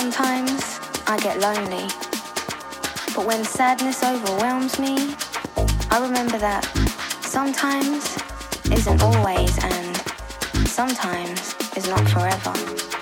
sometimes I get lonely. But when sadness overwhelms me, I remember that sometimes isn't always and sometimes is not forever.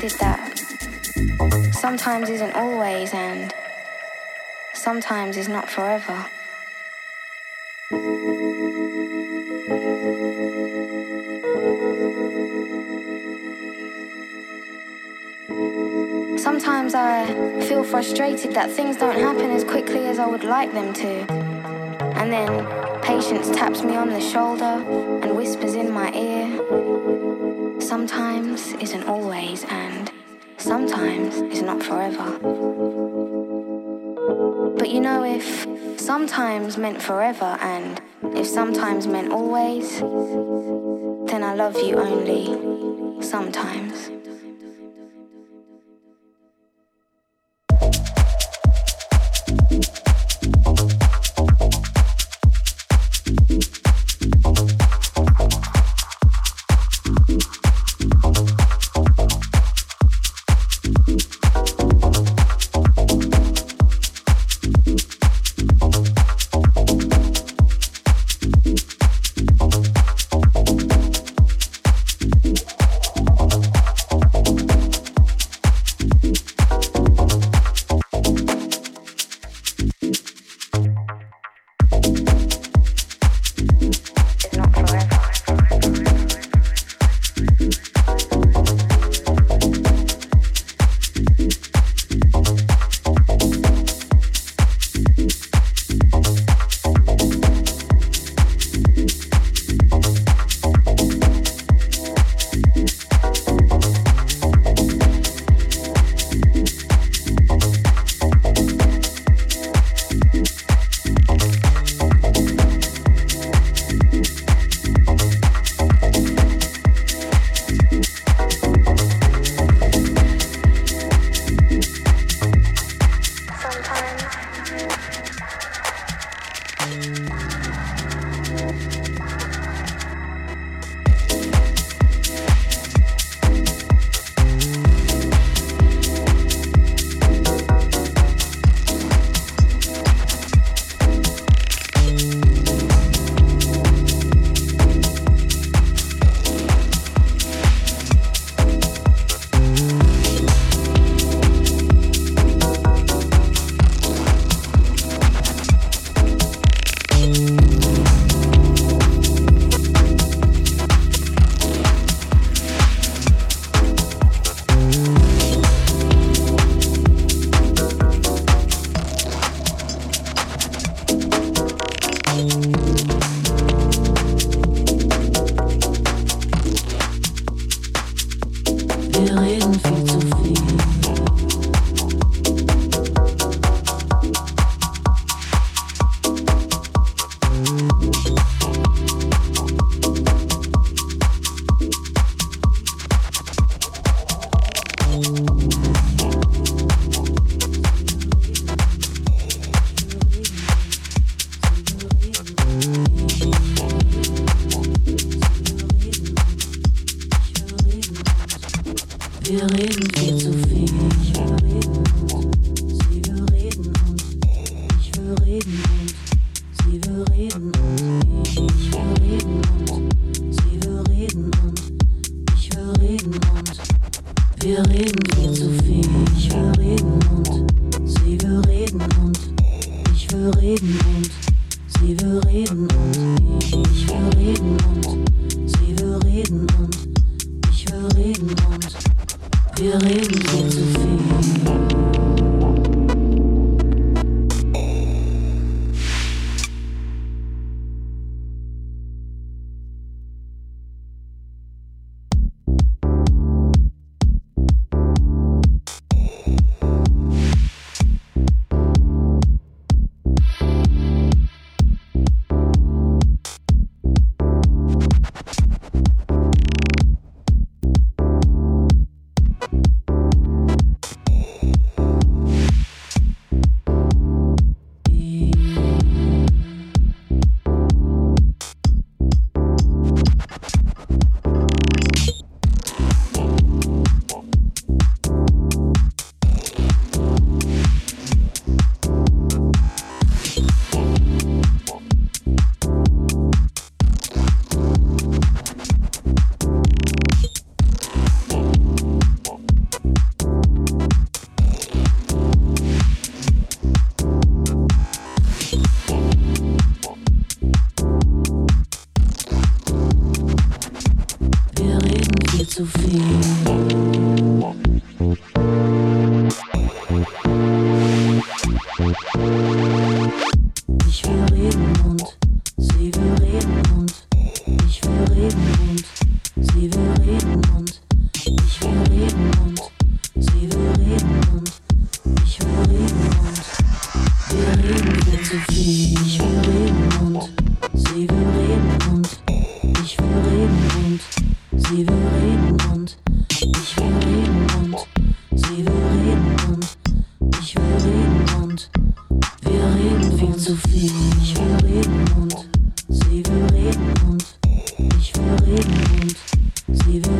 That sometimes isn't always and sometimes is not forever. Sometimes I feel frustrated that things don't happen as quickly as I would like them to. And then Patience taps me on the shoulder and whispers in my ear. Sometimes isn't always, and sometimes is not forever. But you know, if sometimes meant forever, and if sometimes meant always, then I love you only sometimes.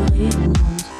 lonely ones.